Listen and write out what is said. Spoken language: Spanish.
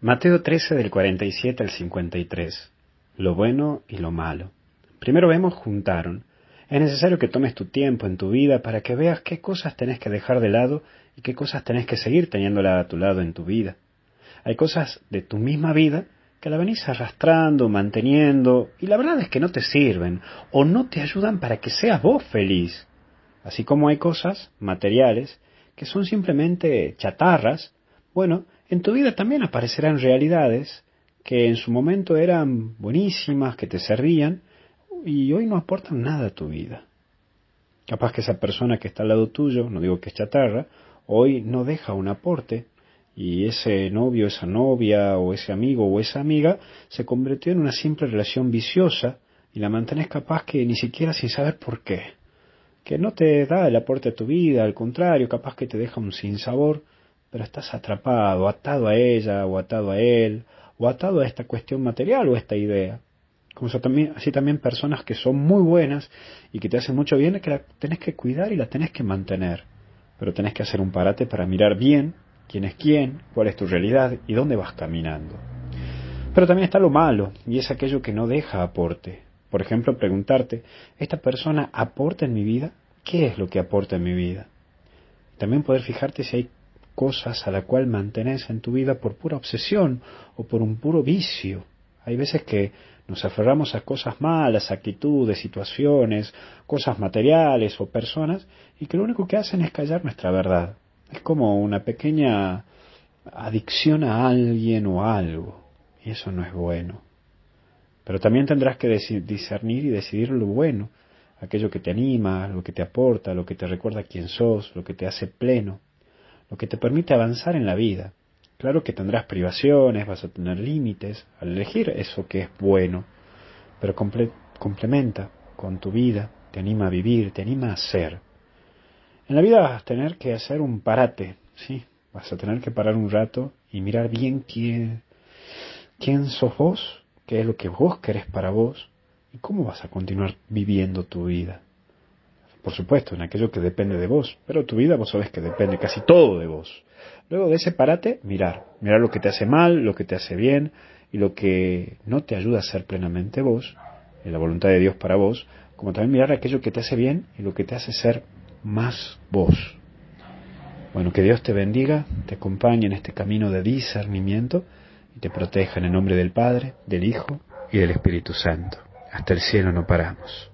Mateo 13 del 47 al 53. Lo bueno y lo malo. Primero vemos juntaron. Es necesario que tomes tu tiempo en tu vida para que veas qué cosas tenés que dejar de lado y qué cosas tenés que seguir teniéndola a tu lado en tu vida. Hay cosas de tu misma vida que la venís arrastrando, manteniendo, y la verdad es que no te sirven o no te ayudan para que seas vos feliz. Así como hay cosas materiales que son simplemente chatarras, bueno, en tu vida también aparecerán realidades que en su momento eran buenísimas, que te servían, y hoy no aportan nada a tu vida. Capaz que esa persona que está al lado tuyo, no digo que es chatarra, hoy no deja un aporte, y ese novio, esa novia, o ese amigo o esa amiga se convirtió en una simple relación viciosa, y la mantienes capaz que ni siquiera sin saber por qué. Que no te da el aporte a tu vida, al contrario, capaz que te deja un sinsabor, pero estás atrapado, atado a ella o atado a él, o atado a esta cuestión material o a esta idea. Como también, así también personas que son muy buenas y que te hacen mucho bien, que la tenés que cuidar y la tenés que mantener. Pero tenés que hacer un parate para mirar bien quién es quién, cuál es tu realidad y dónde vas caminando. Pero también está lo malo, y es aquello que no deja aporte. Por ejemplo, preguntarte, ¿esta persona aporta en mi vida? ¿Qué es lo que aporta en mi vida? También poder fijarte si hay cosas a la cual mantenés en tu vida por pura obsesión o por un puro vicio. Hay veces que nos aferramos a cosas malas, actitudes, situaciones, cosas materiales o personas, y que lo único que hacen es callar nuestra verdad. Es como una pequeña adicción a alguien o algo, y eso no es bueno. Pero también tendrás que discernir y decidir lo bueno, aquello que te anima, lo que te aporta, lo que te recuerda quién sos, lo que te hace pleno lo que te permite avanzar en la vida. Claro que tendrás privaciones, vas a tener límites al elegir eso que es bueno, pero complementa con tu vida, te anima a vivir, te anima a ser. En la vida vas a tener que hacer un parate, ¿sí? Vas a tener que parar un rato y mirar bien quién, quién sos vos, qué es lo que vos querés para vos y cómo vas a continuar viviendo tu vida por supuesto, en aquello que depende de vos, pero tu vida vos sabés que depende casi todo de vos. Luego de ese parate, mirar, mirar lo que te hace mal, lo que te hace bien y lo que no te ayuda a ser plenamente vos, en la voluntad de Dios para vos, como también mirar aquello que te hace bien y lo que te hace ser más vos. Bueno, que Dios te bendiga, te acompañe en este camino de discernimiento y te proteja en el nombre del Padre, del Hijo y del Espíritu Santo. Hasta el cielo no paramos.